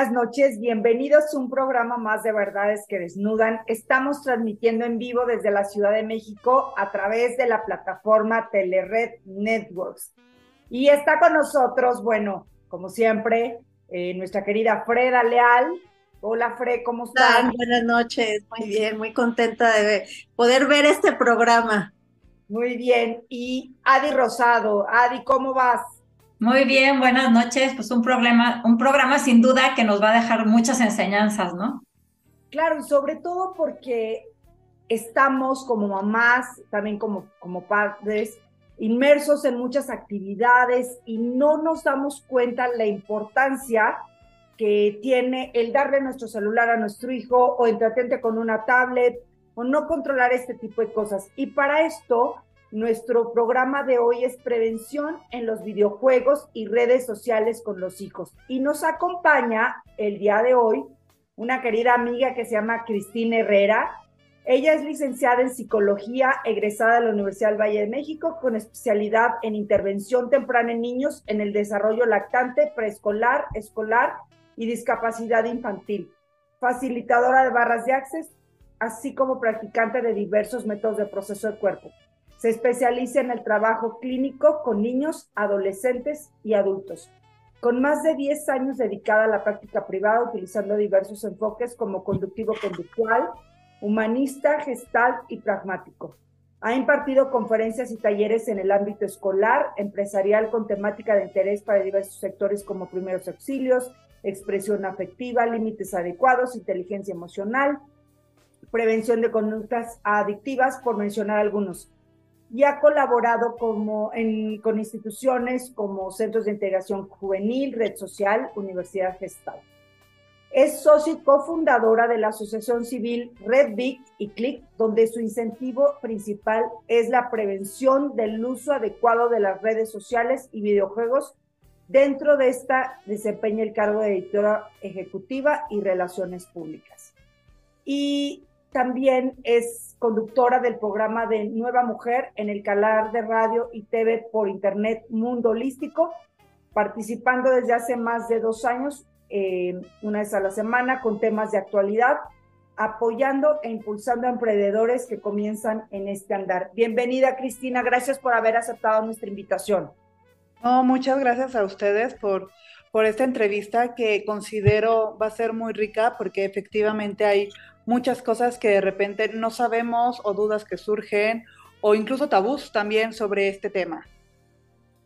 Buenas noches. Bienvenidos a un programa más de Verdades que Desnudan. Estamos transmitiendo en vivo desde la Ciudad de México a través de la plataforma Telered Networks. Y está con nosotros, bueno, como siempre, eh, nuestra querida Freda Leal. Hola, Fred, ¿cómo estás? Buenas noches, muy bien, muy contenta de poder ver este programa. Muy bien. Y Adi Rosado, Adi, ¿cómo vas? Muy bien, buenas noches. Pues un programa, un programa sin duda que nos va a dejar muchas enseñanzas, ¿no? Claro, y sobre todo porque estamos como mamás, también como, como padres, inmersos en muchas actividades y no nos damos cuenta la importancia que tiene el darle nuestro celular a nuestro hijo o entretente con una tablet o no controlar este tipo de cosas. Y para esto nuestro programa de hoy es prevención en los videojuegos y redes sociales con los hijos. Y nos acompaña el día de hoy una querida amiga que se llama Cristina Herrera. Ella es licenciada en psicología, egresada de la Universidad del Valle de México, con especialidad en intervención temprana en niños en el desarrollo lactante, preescolar, escolar y discapacidad infantil. Facilitadora de barras de acceso, así como practicante de diversos métodos de proceso de cuerpo. Se especializa en el trabajo clínico con niños, adolescentes y adultos. Con más de 10 años dedicada a la práctica privada, utilizando diversos enfoques como conductivo-conductual, humanista, gestal y pragmático. Ha impartido conferencias y talleres en el ámbito escolar, empresarial con temática de interés para diversos sectores como primeros auxilios, expresión afectiva, límites adecuados, inteligencia emocional, prevención de conductas adictivas, por mencionar algunos y ha colaborado como con instituciones como Centros de Integración Juvenil, Red Social, Universidad Gestal. Es socio y cofundadora de la Asociación Civil Red Big y Click, donde su incentivo principal es la prevención del uso adecuado de las redes sociales y videojuegos. Dentro de esta desempeña el cargo de editora ejecutiva y relaciones públicas. Y también es conductora del programa de Nueva Mujer en el canal de radio y TV por Internet Mundo Holístico, participando desde hace más de dos años, eh, una vez a la semana, con temas de actualidad, apoyando e impulsando a emprendedores que comienzan en este andar. Bienvenida, Cristina. Gracias por haber aceptado nuestra invitación. Muchas gracias a ustedes por, por esta entrevista que considero va a ser muy rica porque efectivamente hay muchas cosas que de repente no sabemos o dudas que surgen o incluso tabús también sobre este tema.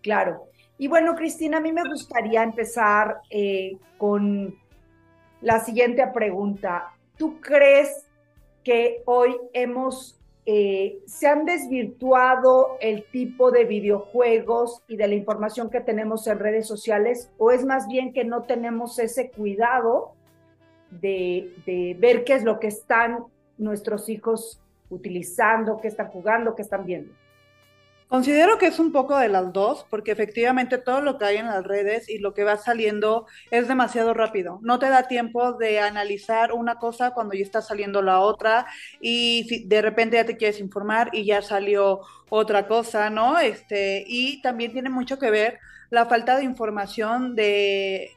Claro. Y bueno, Cristina, a mí me gustaría empezar eh, con la siguiente pregunta. ¿Tú crees que hoy hemos, eh, se han desvirtuado el tipo de videojuegos y de la información que tenemos en redes sociales o es más bien que no tenemos ese cuidado de, ver qué es lo que están nuestros hijos utilizando, qué están jugando, qué están viendo. Considero que es un poco de las dos, porque efectivamente todo lo que hay en las redes y lo que va saliendo es demasiado rápido. No te da tiempo de analizar una cosa cuando ya está saliendo la otra y si de repente ya te quieres informar y ya salió otra cosa, ¿no? Este, y también tiene mucho que ver la falta de información de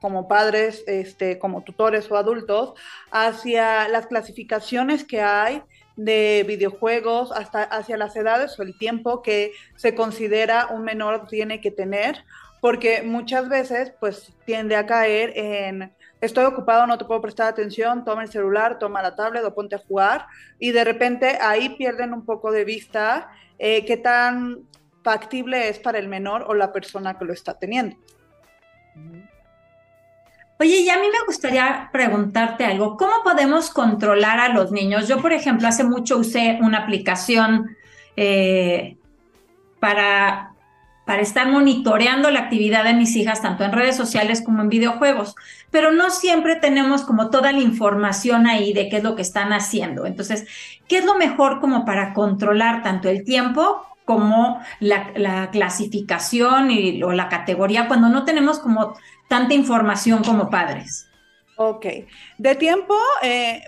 como padres, este, como tutores o adultos, hacia las clasificaciones que hay de videojuegos, hasta hacia las edades o el tiempo que se considera un menor tiene que tener, porque muchas veces pues tiende a caer en estoy ocupado, no te puedo prestar atención, toma el celular, toma la tablet o ponte a jugar y de repente ahí pierden un poco de vista eh, qué tan factible es para el menor o la persona que lo está teniendo. Oye, y a mí me gustaría preguntarte algo. ¿Cómo podemos controlar a los niños? Yo, por ejemplo, hace mucho usé una aplicación eh, para, para estar monitoreando la actividad de mis hijas, tanto en redes sociales como en videojuegos, pero no siempre tenemos como toda la información ahí de qué es lo que están haciendo. Entonces, ¿qué es lo mejor como para controlar tanto el tiempo como la, clasificación y, o la categoría cuando no tenemos como tanta información como padres. Ok. De tiempo, eh,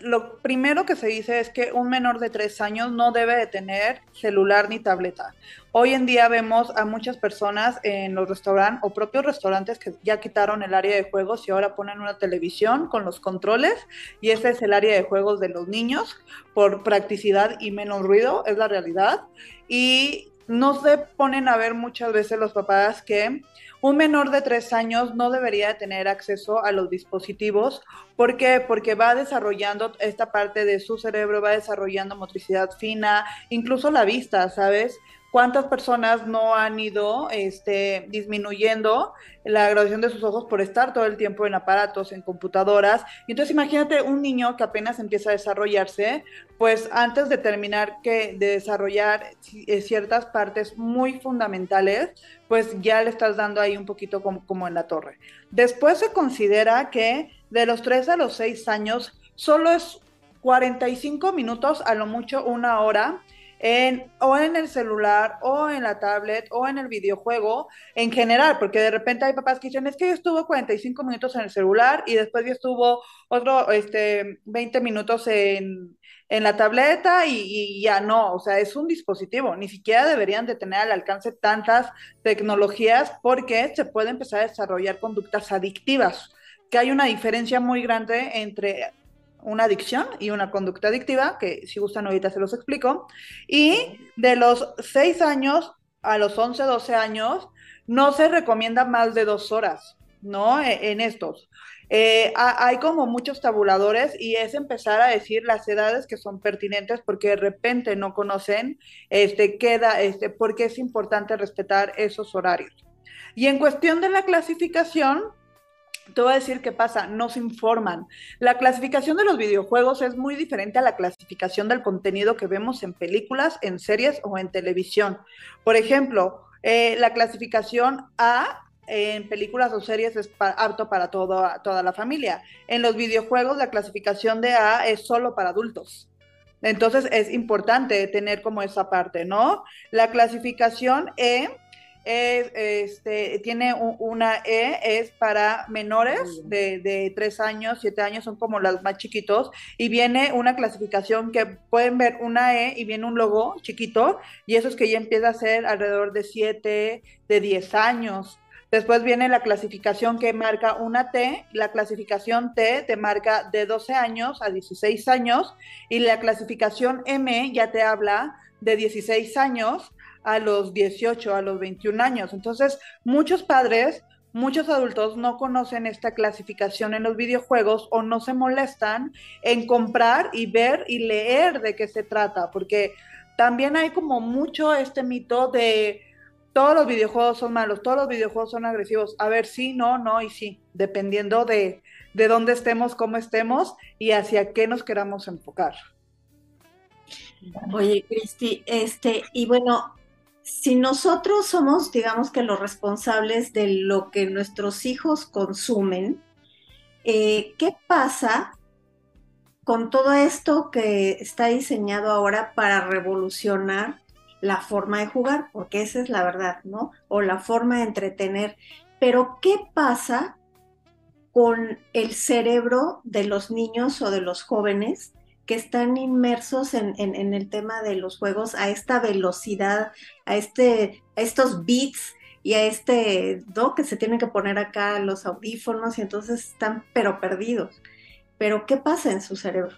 lo primero que se dice es que un menor de tres años no debe de tener celular ni tableta. Hoy en día vemos a muchas personas en los restaurantes o propios restaurantes que ya quitaron el área de juegos y ahora ponen una televisión con los controles y ese es el área de juegos de los niños por practicidad y menos ruido, es la realidad. Y no se ponen a ver muchas veces los papás que un menor de tres años no debería tener acceso a los dispositivos. ¿Por qué? Porque va desarrollando esta parte de su cerebro, va desarrollando motricidad fina, incluso la vista, ¿sabes? Cuántas personas no han ido este, disminuyendo la graduación de sus ojos por estar todo el tiempo en aparatos, en computadoras. Y entonces imagínate un niño que apenas empieza a desarrollarse, pues antes de terminar que de desarrollar eh, ciertas partes muy fundamentales, pues ya le estás dando ahí un poquito como, como en la torre. Después se considera que de los 3 a los 6 años solo es 45 minutos, a lo mucho una hora, en, o en el celular, o en la tablet, o en el videojuego, en general, porque de repente hay papás que dicen, es que yo estuvo 45 minutos en el celular y después yo estuvo otro, este, 20 minutos en, en la tableta y, y, ya no, o sea, es un dispositivo, ni siquiera deberían de tener al alcance tantas tecnologías porque se puede empezar a desarrollar conductas adictivas, que hay una diferencia muy grande entre una adicción y una conducta adictiva, que si gustan ahorita se los explico. Y de los 6 años a los 11, 12 años, no se recomienda más de dos horas, ¿no? E, en estos. Eh, hay como muchos tabuladores y es empezar a decir las edades que son pertinentes porque de repente no conocen este, queda, este, porque es importante respetar esos horarios. Y en cuestión de la clasificación, te voy a decir qué pasa, no se informan. La clasificación de los videojuegos es muy diferente a la clasificación del contenido que vemos en películas, en series o en televisión. Por ejemplo, eh, la clasificación A en películas o series es apto para toda la familia. En los videojuegos la clasificación de A es solo para adultos. Entonces es importante tener como esa parte, ¿no? La clasificación E es, este, tiene una E, es para menores de, de 3 años, 7 años, son como las más chiquitos, y viene una clasificación que pueden ver una E y viene un logo chiquito, y eso es que ya empieza a ser alrededor de 7, de 10 años. Después viene la clasificación que marca una T, la clasificación T te marca de 12 años a 16 años, y la clasificación M ya te habla de 16 años a los 18, a los 21 años. Entonces, muchos padres, muchos adultos no conocen esta clasificación en los videojuegos o no se molestan en comprar y ver y leer de qué se trata, porque también hay como mucho este mito de todos los videojuegos son malos, todos los videojuegos son agresivos. A ver, sí, no, no y sí, dependiendo de, de dónde estemos, cómo estemos y hacia qué nos queramos enfocar. Oye, Cristi, este, y bueno, si nosotros somos, digamos que los responsables de lo que nuestros hijos consumen, eh, ¿qué pasa con todo esto que está diseñado ahora para revolucionar la forma de jugar? Porque esa es la verdad, ¿no? O la forma de entretener. Pero ¿qué pasa con el cerebro de los niños o de los jóvenes que están inmersos en, el tema de los juegos a esta velocidad, a, este, estos beats y a este, ¿no? Que se tienen que poner acá los audífonos y entonces están pero perdidos. Pero ¿qué pasa en su cerebro?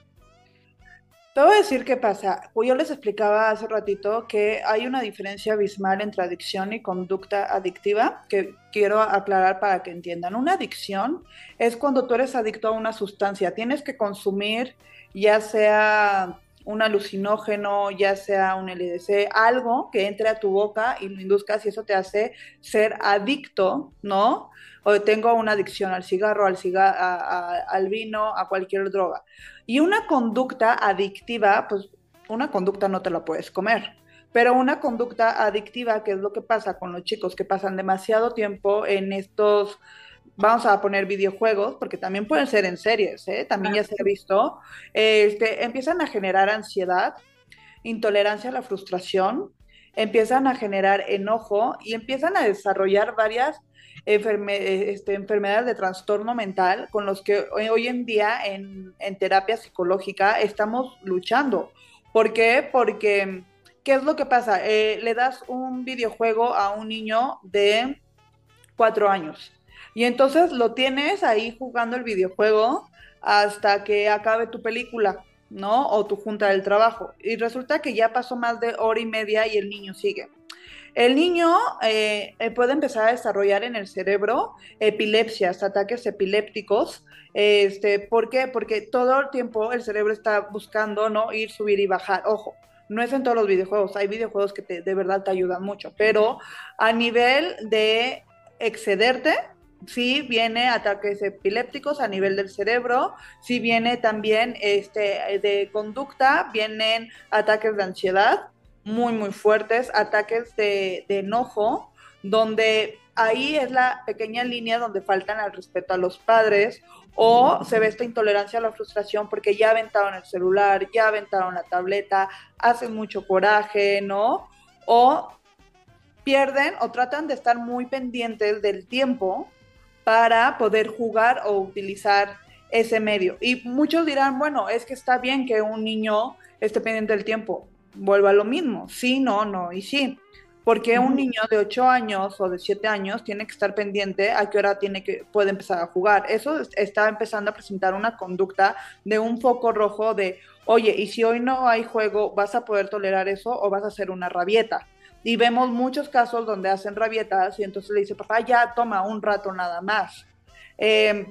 Te voy a decir qué pasa. Pues yo les explicaba hace ratito que hay una diferencia abismal entre adicción y conducta adictiva que quiero aclarar para que entiendan. Una adicción es cuando tú eres adicto a una sustancia. Tienes que consumir ya sea un alucinógeno, ya sea un LDC, algo que entre a tu boca y lo induzca si eso te hace ser adicto, ¿no? O tengo una adicción al cigarro, al, al vino, a cualquier droga. Y una conducta adictiva, pues una conducta no te la puedes comer. Pero una conducta adictiva, que es lo que pasa con los chicos que pasan demasiado tiempo en estos vamos a poner videojuegos, porque también pueden ser en series, ¿eh? también ya se ha visto, este, empiezan a generar ansiedad, intolerancia a la frustración, empiezan a generar enojo y empiezan a desarrollar varias este, enfermedades de trastorno mental con los que hoy, en día en, terapia psicológica estamos luchando. ¿Por qué? Porque, ¿qué es lo que pasa? Eh, le das un videojuego a un niño de cuatro años y entonces lo tienes ahí jugando el videojuego hasta que acabe tu película. ¿no? O tu junta del trabajo. Y resulta que ya pasó más de hora y media y el niño sigue. El niño eh, eh, puede empezar a desarrollar en el cerebro epilepsias, ataques epilépticos. Este, ¿Por qué? Porque todo el tiempo el cerebro está buscando no ir, subir y bajar. Ojo, no es en todos los videojuegos, hay videojuegos que de verdad te ayudan mucho, pero a nivel de excederte, sí viene ataques epilépticos a nivel del cerebro, sí viene también este, de conducta, vienen ataques de ansiedad, muy, muy fuertes, ataques de, enojo, donde ahí es la pequeña línea donde faltan al respeto a los padres o se ve esta intolerancia a la frustración porque ya aventaron el celular, ya aventaron la tableta, hacen mucho coraje, ¿no? O pierden o tratan de estar muy pendientes del tiempo para poder jugar o utilizar ese medio. Y muchos dirán, bueno, es que está bien que un niño esté pendiente del tiempo vuelva a lo mismo. Sí, no, no y sí. Porque un niño de 8 años o de 7 años tiene que estar pendiente a qué hora tiene que, puede empezar a jugar. Eso está empezando a presentar una conducta de un foco rojo de, oye, y si hoy no hay juego, ¿vas a poder tolerar eso o vas a hacer una rabieta? Y vemos muchos casos donde hacen rabietas y entonces le dice, papá, ya toma un rato nada más. Eh,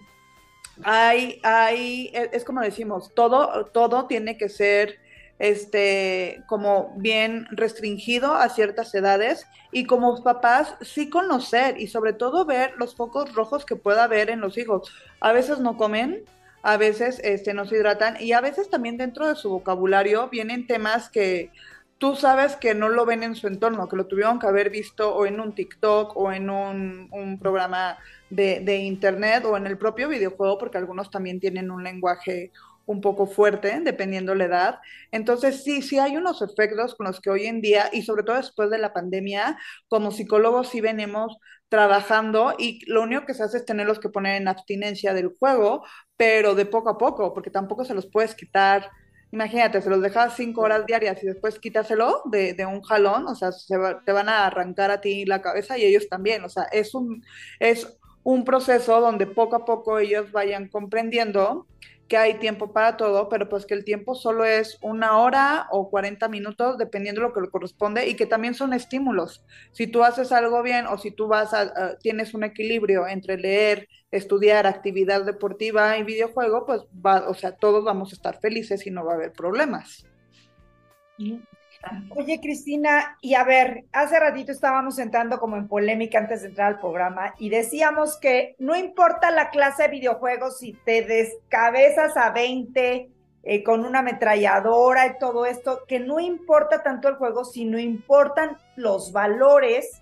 hay, hay, es como decimos, todo, todo tiene que ser este, como bien restringido a ciertas edades y como papás sí conocer y sobre todo ver los focos rojos que pueda haber en los hijos. A veces no comen, a veces este, no se hidratan y a veces también dentro de su vocabulario vienen temas que tú sabes que no lo ven en su entorno, que lo tuvieron que haber visto o en un TikTok o en un, programa de, de internet o en el propio videojuego, porque algunos también tienen un lenguaje un poco fuerte, dependiendo la edad. Entonces, sí, sí hay unos efectos con los que hoy en día, y sobre todo después de la pandemia, como psicólogos sí venimos trabajando y lo único que se hace es tenerlos que poner en abstinencia del juego, pero de poco a poco, porque tampoco se los puedes quitar. Imagínate, se los dejas cinco horas diarias y después quítaselo de, de un jalón, o sea, te van a arrancar a ti la cabeza y ellos también, o sea, es un, es un proceso donde poco a poco ellos vayan comprendiendo que hay tiempo para todo, pero pues que el tiempo solo es una hora o 40 minutos, dependiendo de lo que le corresponde, y que también son estímulos. Si tú haces algo bien o si tú vas a, tienes un equilibrio entre leer, estudiar, actividad deportiva y videojuego, pues va, o sea, todos vamos a estar felices y no va a haber problemas. Oye, Cristina, y a ver, hace ratito estábamos entrando como en polémica antes de entrar al programa y decíamos que no importa la clase de videojuegos si te descabezas a 20 eh, con una ametralladora y todo esto, que no importa tanto el juego, sino importan los valores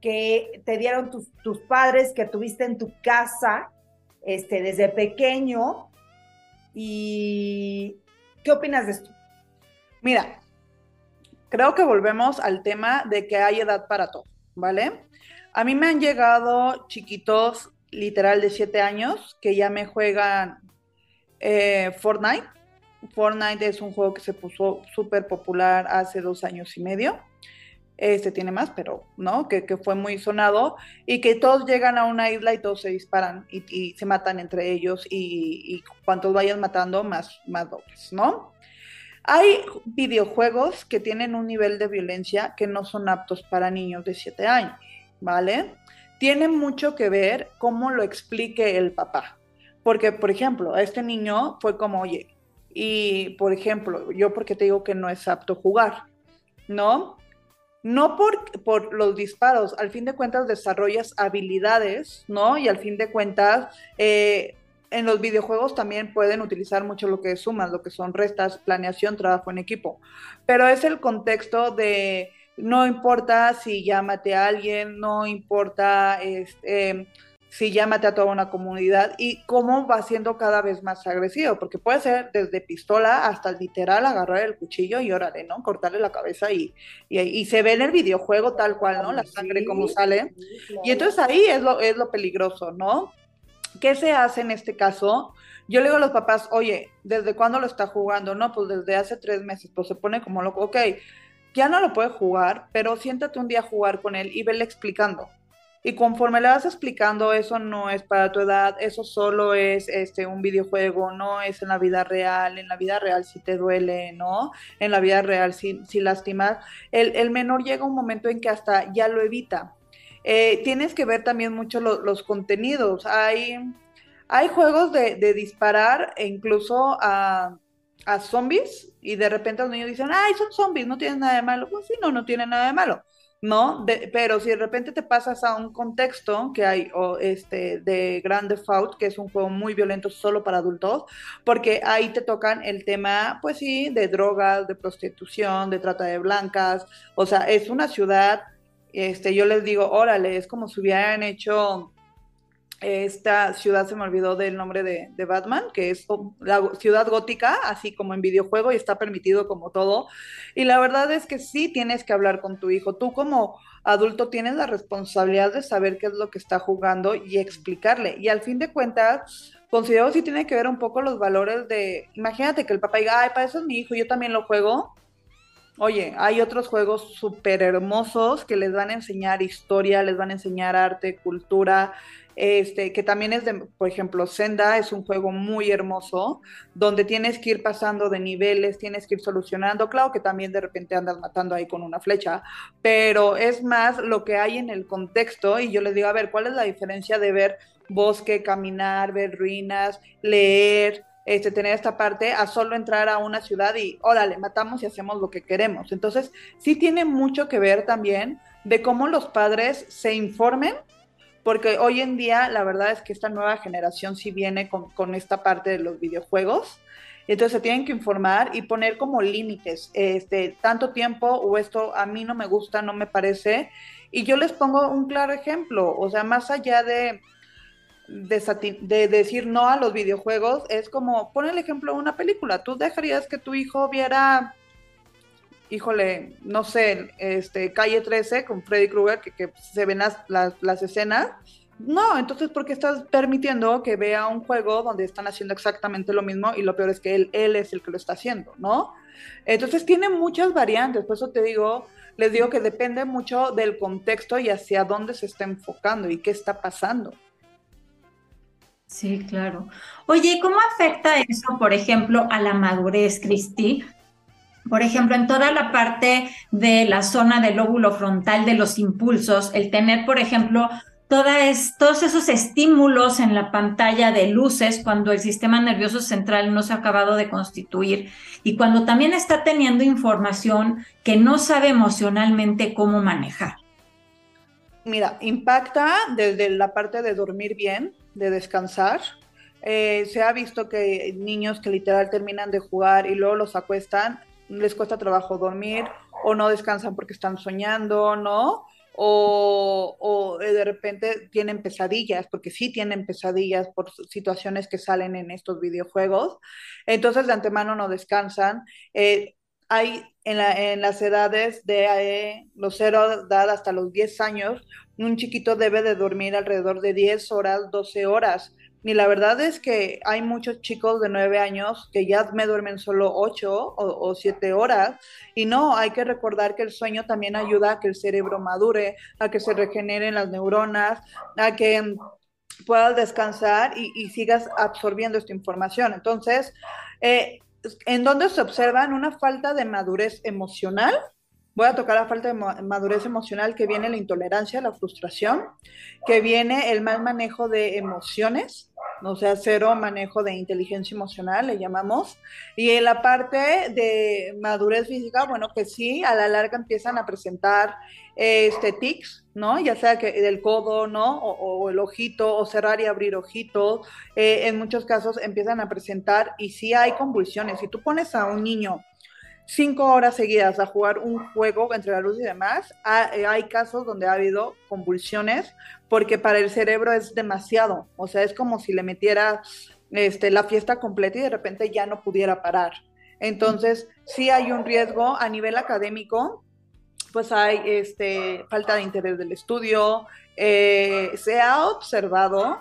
que te dieron tus, tus padres, que tuviste en tu casa este, desde pequeño. ¿Y qué opinas de esto? Mira, creo que volvemos al tema de que hay edad para todo, ¿vale? A mí me han llegado chiquitos, literal de 7 años, que ya me juegan eh, Fortnite. Fortnite es un juego que se puso súper popular hace dos años y medio. Este tiene más, pero no, que, fue muy sonado y que todos llegan a una isla y todos se disparan y, se matan entre ellos y, y cuantos vayan matando, más, más dobles, ¿no? Hay videojuegos que tienen un nivel de violencia que no son aptos para niños de 7 años, ¿vale? Tiene mucho que ver cómo lo explique el papá. Porque, por ejemplo, a este niño fue como, oye, y por ejemplo, yo porque te digo que no es apto jugar, ¿no? No por, por los disparos, al fin de cuentas desarrollas habilidades, ¿no? Y al fin de cuentas eh, en los videojuegos también pueden utilizar mucho lo que es sumas, lo que son restas, planeación, trabajo en equipo. Pero es el contexto de no importa si ya a alguien, no importa este, si ya mate a toda una comunidad y cómo va siendo cada vez más agresivo, porque puede ser desde pistola hasta literal agarrar el cuchillo y órale, ¿no? Cortarle la cabeza y, y, se ve en el videojuego tal cual, ¿no? La sangre como sale. Y entonces ahí es lo, es lo peligroso, ¿no? ¿Qué se hace en este caso? Yo le digo a los papás, oye, ¿desde cuándo lo está jugando? No, pues desde hace tres meses, pues se pone como loco, ok, ya no lo puede jugar, pero siéntate un día a jugar con él y vele explicando. Y conforme le vas explicando, eso no es para tu edad, eso solo es este, un videojuego, no es en la vida real, en la vida real si te duele, ¿no? En la vida real si, si lastimas. El, el menor llega un momento en que hasta ya lo evita. Eh, tienes que ver también mucho los contenidos. Hay, hay juegos de, disparar e incluso a, zombies y de repente los niños dicen, ay, son zombies, no tienen nada de malo. Pues sí, no, no tienen nada de malo. ¿no? pero si de repente te pasas a un contexto que hay o este, de Grand Theft que es un juego muy violento solo para adultos, porque ahí te tocan el tema, pues sí, de drogas, de prostitución, de trata de blancas, o sea, es una ciudad, este, yo les digo, órale, es como si hubieran hecho esta ciudad se me olvidó del nombre de, Batman, que es la ciudad gótica, así como en videojuego y está permitido como todo. Y la verdad es que sí tienes que hablar con tu hijo. Tú como adulto tienes la responsabilidad de saber qué es lo que está jugando y explicarle. Y al fin de cuentas, considero sí tiene que ver un poco los valores de, imagínate que el papá diga, ay, para eso es mi hijo, yo también lo juego. Oye, hay otros juegos súper hermosos que les van a enseñar historia, les van a enseñar arte, cultura, este, que también es de, por ejemplo, Senda es un juego muy hermoso, donde tienes que ir pasando de niveles, tienes que ir solucionando, claro que también de repente andas matando ahí con una flecha, pero es más lo que hay en el contexto y yo les digo, a ver, ¿cuál es la diferencia de ver bosque, caminar, ver ruinas, leer? Este, tener esta parte a solo entrar a una ciudad y órale, matamos y hacemos lo que queremos. Entonces, sí tiene mucho que ver también de cómo los padres se informen porque hoy en día la verdad es que esta nueva generación sí viene con, esta parte de los videojuegos. Entonces se tienen que informar y poner como límites, este, tanto tiempo o esto a mí no me gusta, no me parece. Y yo les pongo un claro ejemplo, o sea, más allá de, de, de decir no a los videojuegos, es como, pon el ejemplo de una película, tú dejarías que tu hijo viera híjole, no sé, este, calle 13 con Freddy Krueger, que, se ven las, las, escenas. No, entonces, ¿por qué estás permitiendo que vea un juego donde están haciendo exactamente lo mismo y lo peor es que él, él es el que lo está haciendo, ¿no? Entonces, tiene muchas variantes, por eso te digo, les digo que depende mucho del contexto y hacia dónde se está enfocando y qué está pasando. Sí, claro. Oye, ¿cómo afecta eso, por ejemplo, a la madurez, Cristi? Por ejemplo, en toda la parte de la zona del lóbulo frontal de los impulsos, el tener, por ejemplo, todos esos estímulos en la pantalla de luces cuando el sistema nervioso central no se ha acabado de constituir y cuando también está teniendo información que no sabe emocionalmente cómo manejar. Mira, impacta desde la parte de dormir bien, de descansar, eh, se ha visto que niños que literal terminan de jugar y luego los acuestan, les cuesta trabajo dormir o no descansan porque están soñando, ¿no? O, de repente tienen pesadillas, porque sí tienen pesadillas por situaciones que salen en estos videojuegos. Entonces de antemano no descansan. Eh, hay en, las edades de eh, los 0 edad hasta los 10 años, un chiquito debe de dormir alrededor de 10 horas, 12 horas y la verdad es que hay muchos chicos de nueve años que ya me duermen solo ocho o, siete horas. Y no, hay que recordar que el sueño también ayuda a que el cerebro madure, a que se regeneren las neuronas, a que puedas descansar y, sigas absorbiendo esta información. Entonces, eh, ¿en dónde se observan una falta de madurez emocional? Voy a tocar la falta de madurez emocional que viene la intolerancia, la frustración, que viene el mal manejo de emociones, o sea, cero manejo de inteligencia emocional, le llamamos. Y en la parte de madurez física, bueno, que sí, a la larga empiezan a presentar este tics, ¿no? Ya sea que del codo, ¿no? O, el ojito, o cerrar y abrir ojitos. Eh, en muchos casos empiezan a presentar y sí hay convulsiones. Si tú pones a un niño cinco horas seguidas a jugar un juego entre la luz y demás, eh, hay casos donde ha habido convulsiones porque para el cerebro es demasiado, o sea, es como si le metiera este, la fiesta completa y de repente ya no pudiera parar. Entonces, sí hay un riesgo a nivel académico, pues hay este, falta de interés del estudio, eh, se ha observado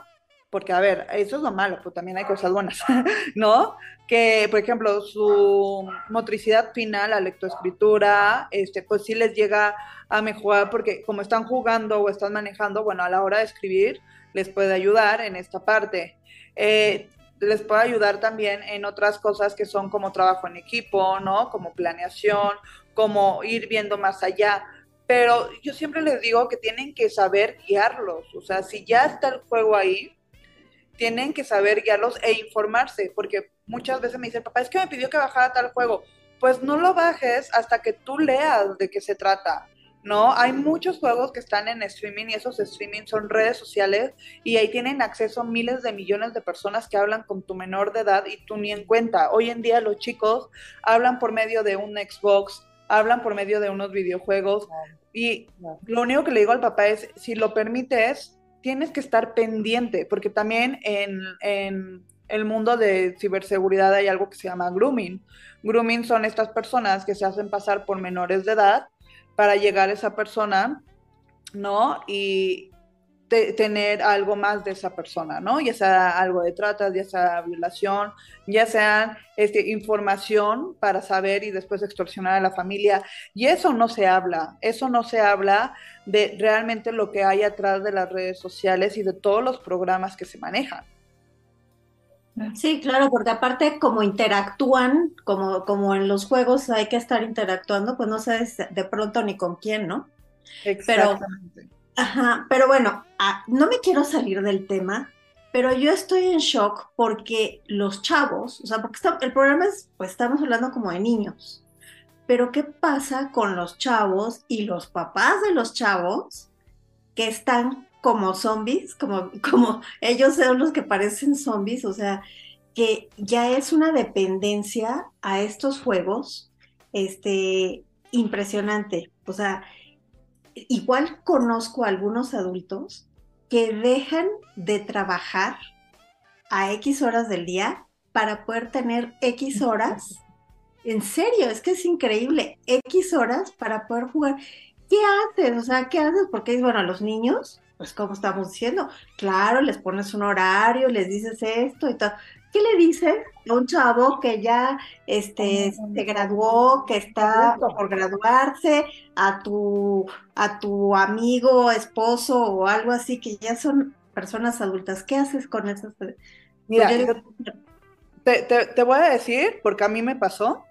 porque a ver, eso es lo malo, pero también hay cosas buenas, ¿no? Que, por ejemplo, su motricidad final, la lectoescritura, este, pues sí les llega a mejorar porque como están jugando o están manejando, bueno, a la hora de escribir les puede ayudar en esta parte. Eh, les puede ayudar también en otras cosas que son como trabajo en equipo, ¿no? Como planeación, como ir viendo más allá. Pero yo siempre les digo que tienen que saber guiarlos. O sea, si ya está el juego ahí, tienen que saber guiarlos e informarse, porque muchas veces me dicen, papá, es que me pidió que bajara tal juego. Pues no lo bajes hasta que tú leas de qué se trata. ¿no? Hay muchos juegos que están en streaming y esos streaming son redes sociales y ahí tienen acceso miles de millones de personas que hablan con tu menor de edad y tú ni en cuenta. Hoy en día los chicos hablan por medio de un Xbox, hablan por medio de unos videojuegos y lo único que le digo al papá es, si lo permites, tienes que estar pendiente, porque también en, el mundo de ciberseguridad hay algo que se llama grooming. Grooming son estas personas que se hacen pasar por menores de edad para llegar a esa persona, ¿no? Y tener algo más de esa persona, ¿no? Ya sea algo de trata, ya sea violación, ya sea este, información para saber y después extorsionar a la familia. Y eso no se habla, eso no se habla de realmente lo que hay atrás de las redes sociales y de todos los programas que se manejan. Sí, claro, porque aparte como interactúan, como, como en los juegos hay que estar interactuando, pues no sabes de pronto ni con quién, ¿no? Exactamente. Ajá, pero bueno, ah, no me quiero salir del tema, pero yo estoy en shock porque los chavos, o sea, porque el problema es, pues estamos hablando como de niños, pero ¿qué pasa con los chavos y los papás de los chavos que están como zombies, como, como ellos son los que parecen zombies, o sea, que ya es una dependencia a estos juegos, este, impresionante, o sea, igual conozco a algunos adultos que dejan de trabajar a X horas del día para poder tener X horas. En serio, es que es increíble. X horas para poder jugar. ¿Qué haces? O sea, ¿qué haces? Porque, bueno, a los niños, pues como estamos diciendo, claro, les pones un horario, les dices esto y todo. ¿Qué le dices a un chavo que ya este, se graduó, que está por graduarse, a tu, a tu amigo, esposo o algo así, que ya son personas adultas? ¿Qué haces con eso? Mira, te, te, voy a decir, porque a mí me pasó,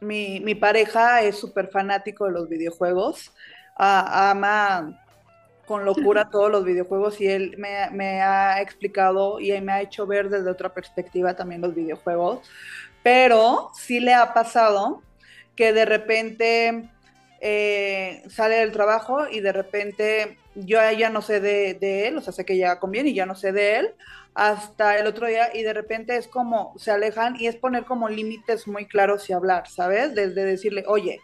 mi, mi pareja es súper fanático de los videojuegos, ama con locura todos los videojuegos y él me, ha explicado y me ha hecho ver desde otra perspectiva también los videojuegos, pero sí le ha pasado que de repente eh, sale del trabajo y de repente yo ya no sé de, él, o sea, sé que ya conviene y ya no sé de él, hasta el otro día y de repente es como se alejan y es poner como límites muy claros y hablar, ¿sabes? Desde decirle, oye,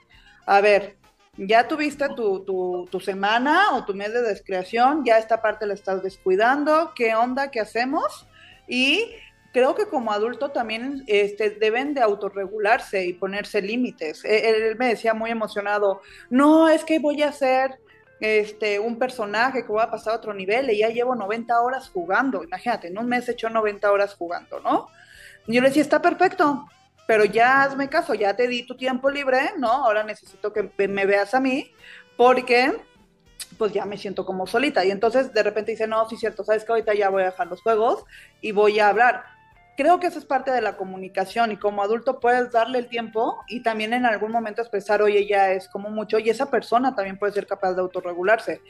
a ver, ya tuviste tu, tu, semana o tu mes de descreación, ya esta parte la estás descuidando, ¿qué onda? ¿Qué hacemos? Y creo que como adulto también este, deben de autorregularse y ponerse límites. E, él, me decía muy emocionado, no, es que voy a hacer este, un personaje que voy a pasar a otro nivel y ya llevo 90 horas jugando. Imagínate, en un mes he hecho 90 horas jugando, ¿no? Y yo le decía, está perfecto, pero ya hazme caso, ya te di tu tiempo libre, ¿no? Ahora necesito que me veas a mí, porque pues ya me siento como solita. Y entonces de repente dice, no, sí cierto, sabes que ahorita ya voy a dejar los juegos y voy a hablar. Creo que eso es parte de la comunicación y como adulto puedes darle el tiempo y también en algún momento expresar, oye, ya es como mucho y esa persona también puede ser capaz de autorregularse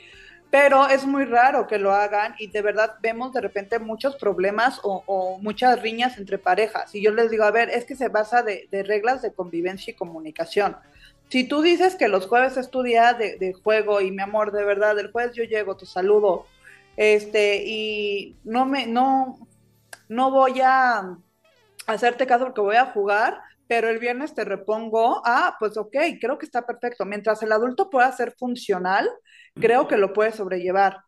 pero es muy raro que lo hagan y de verdad vemos de repente muchos problemas o, muchas riñas entre parejas. Y yo les digo, a ver, es que se basa de, reglas de convivencia y comunicación. Si tú dices que los jueves es tu día de, juego y mi amor, de verdad, el jueves yo llego, te saludo, este, y no me, no, no voy a hacerte caso porque voy a jugar, pero el viernes te repongo, ah, pues ok, creo que está perfecto. Mientras el adulto pueda ser funcional, creo que lo puede sobrellevar.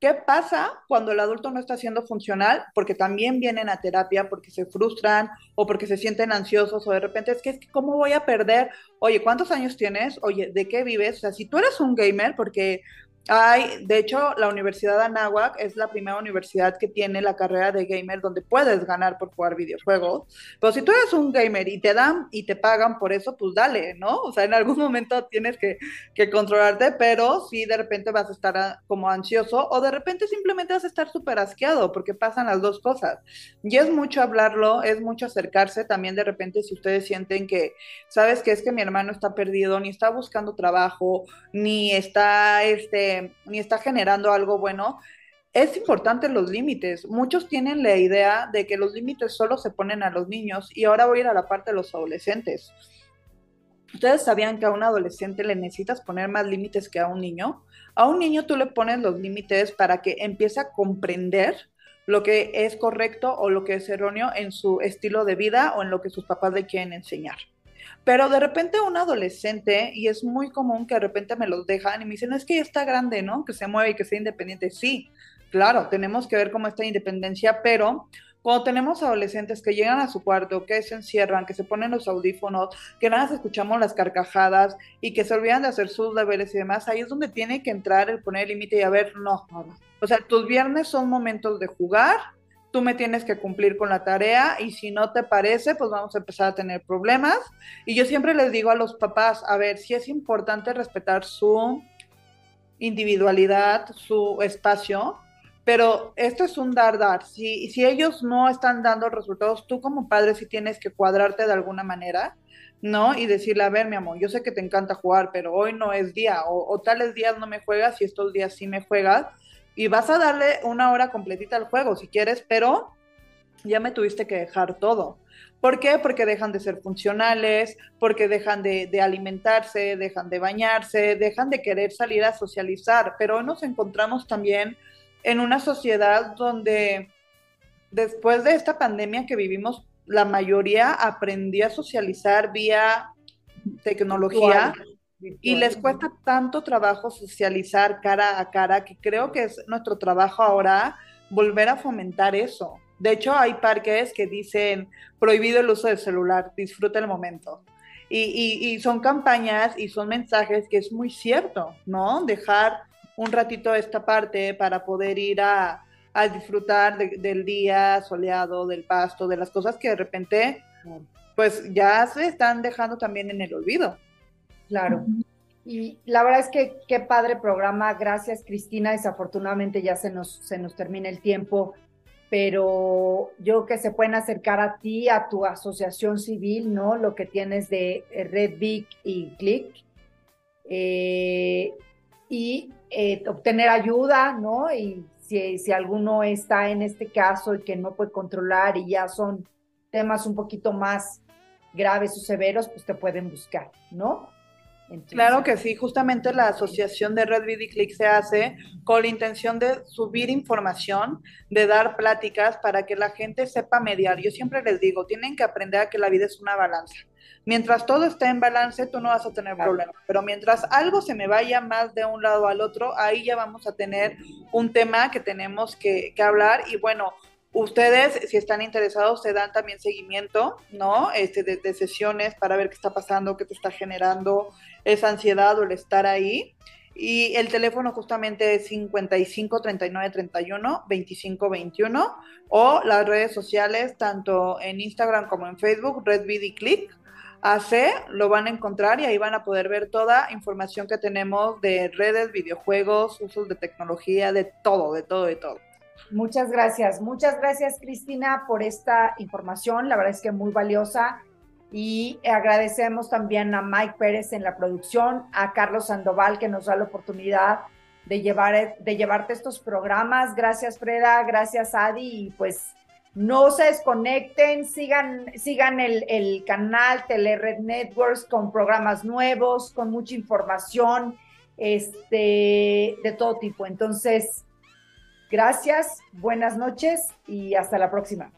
¿Qué pasa cuando el adulto no está siendo funcional? Porque también vienen a terapia porque se frustran o porque se sienten ansiosos o de repente es que, es que ¿cómo voy a perder? Oye, ¿cuántos años tienes? Oye, ¿de qué vives? O sea, si tú eres un gamer, porque hay, de hecho, la Universidad de Anáhuac es la primera universidad que tiene la carrera de gamer donde puedes ganar por jugar videojuegos. Pero si tú eres un gamer y te dan y te pagan por eso, pues dale, ¿no? O sea, en algún momento tienes que, que controlarte, pero si de repente vas a estar ah, como ansioso o de repente simplemente vas a estar súper asqueado porque pasan las dos cosas. Y es mucho hablarlo, es mucho acercarse. También de repente si ustedes sienten que, sabes que es que mi hermano está perdido, ni está buscando trabajo, ni está, este, ni está generando algo bueno, es importante los límites. Muchos tienen la idea de que los límites solo se ponen a los niños y ahora voy a ir a la parte de los adolescentes. ¿Ustedes sabían que a un adolescente le necesitas poner más límites que a un niño? A un niño tú le pones los límites para que empiece a comprender lo que es correcto o lo que es erróneo en su estilo de vida o en lo que sus papás le quieren enseñar. Pero de repente un adolescente, y es muy común que de repente me los dejan y me dicen, es que ya está grande, ¿no? Que se mueve y que sea independiente. Sí, claro, tenemos que ver cómo está la independencia, pero cuando tenemos adolescentes que llegan a su cuarto, que se encierran, que se ponen los audífonos, que nada más escuchamos las carcajadas y que se olvidan de hacer sus deberes y demás, ahí es donde tiene que entrar el poner límite y a ver, no, o sea, tus viernes son momentos de jugar, tú me tienes que cumplir con la tarea y si no te parece, pues vamos a empezar a tener problemas. Y yo siempre les digo a los papás, a ver, si es importante respetar su individualidad, su espacio, pero esto es un dar-dar. Si, si ellos no están dando resultados, tú como padre sí tienes que cuadrarte de alguna manera, ¿no? Y decirle, a ver, mi amor, yo sé que te encanta jugar, pero hoy no es día, o, o tales días no me juegas y estos días sí me juegas y vas a darle una hora completita al juego si quieres, pero ya me tuviste que dejar todo. ¿Por qué? Porque dejan de ser funcionales, porque dejan de, alimentarse, dejan de bañarse, dejan de querer salir a socializar. Pero hoy nos encontramos también en una sociedad donde después de esta pandemia que vivimos, la mayoría aprendió a socializar vía tecnología. Y les cuesta tanto trabajo socializar cara a cara que creo que es nuestro trabajo ahora volver a fomentar eso. De hecho, hay parques que dicen prohibido el uso del celular, disfruta el momento. Y, son campañas y son mensajes que es muy cierto, ¿no? Dejar un ratito esta parte para poder ir a, disfrutar del día soleado, del pasto, de las cosas que de repente, pues ya se están dejando también en el olvido. Claro. Y la verdad es que qué padre programa. Gracias, Cristina. Desafortunadamente ya se nos, se nos termina el tiempo, pero yo que se pueden acercar a ti, a tu asociación civil, ¿no? Lo que tienes de Red Big y Click. Eh, y eh, obtener ayuda, ¿no? Y si, si alguno está en este caso y que no puede controlar y ya son temas un poquito más graves o severos, pues te pueden buscar, ¿no? Claro que sí, justamente la asociación de Red Click se hace con la intención de subir información, de dar pláticas para que la gente sepa mediar. Yo siempre les digo, tienen que aprender a que la vida es una balanza. Mientras todo esté en balance, tú no vas a tener problemas, pero mientras algo se me vaya más de un lado al otro, ahí ya vamos a tener un tema que tenemos que, que hablar y bueno, Ustedes, si están interesados, se dan también seguimiento, ¿no? Este, de, sesiones para ver qué está pasando, qué te está generando esa ansiedad o el estar ahí. Y el teléfono justamente es 55 39 31 25 21 o las redes sociales, tanto en Instagram como en Facebook, Red Click. AC, lo van a encontrar y ahí van a poder ver toda información que tenemos de redes, videojuegos, usos de tecnología, de todo, de todo, de todo. Muchas gracias. Muchas gracias, Cristina, por esta información. La verdad es que muy valiosa. Y agradecemos también a Mike Pérez en la producción, a Carlos Sandoval que nos da la oportunidad de, llevar, de llevarte estos programas. Gracias, Freda. Gracias, Adi. Y pues no se desconecten, sigan, sigan el, canal Telered Networks con programas nuevos, con mucha información este, de todo tipo. Entonces, Gracias, buenas noches y hasta la próxima.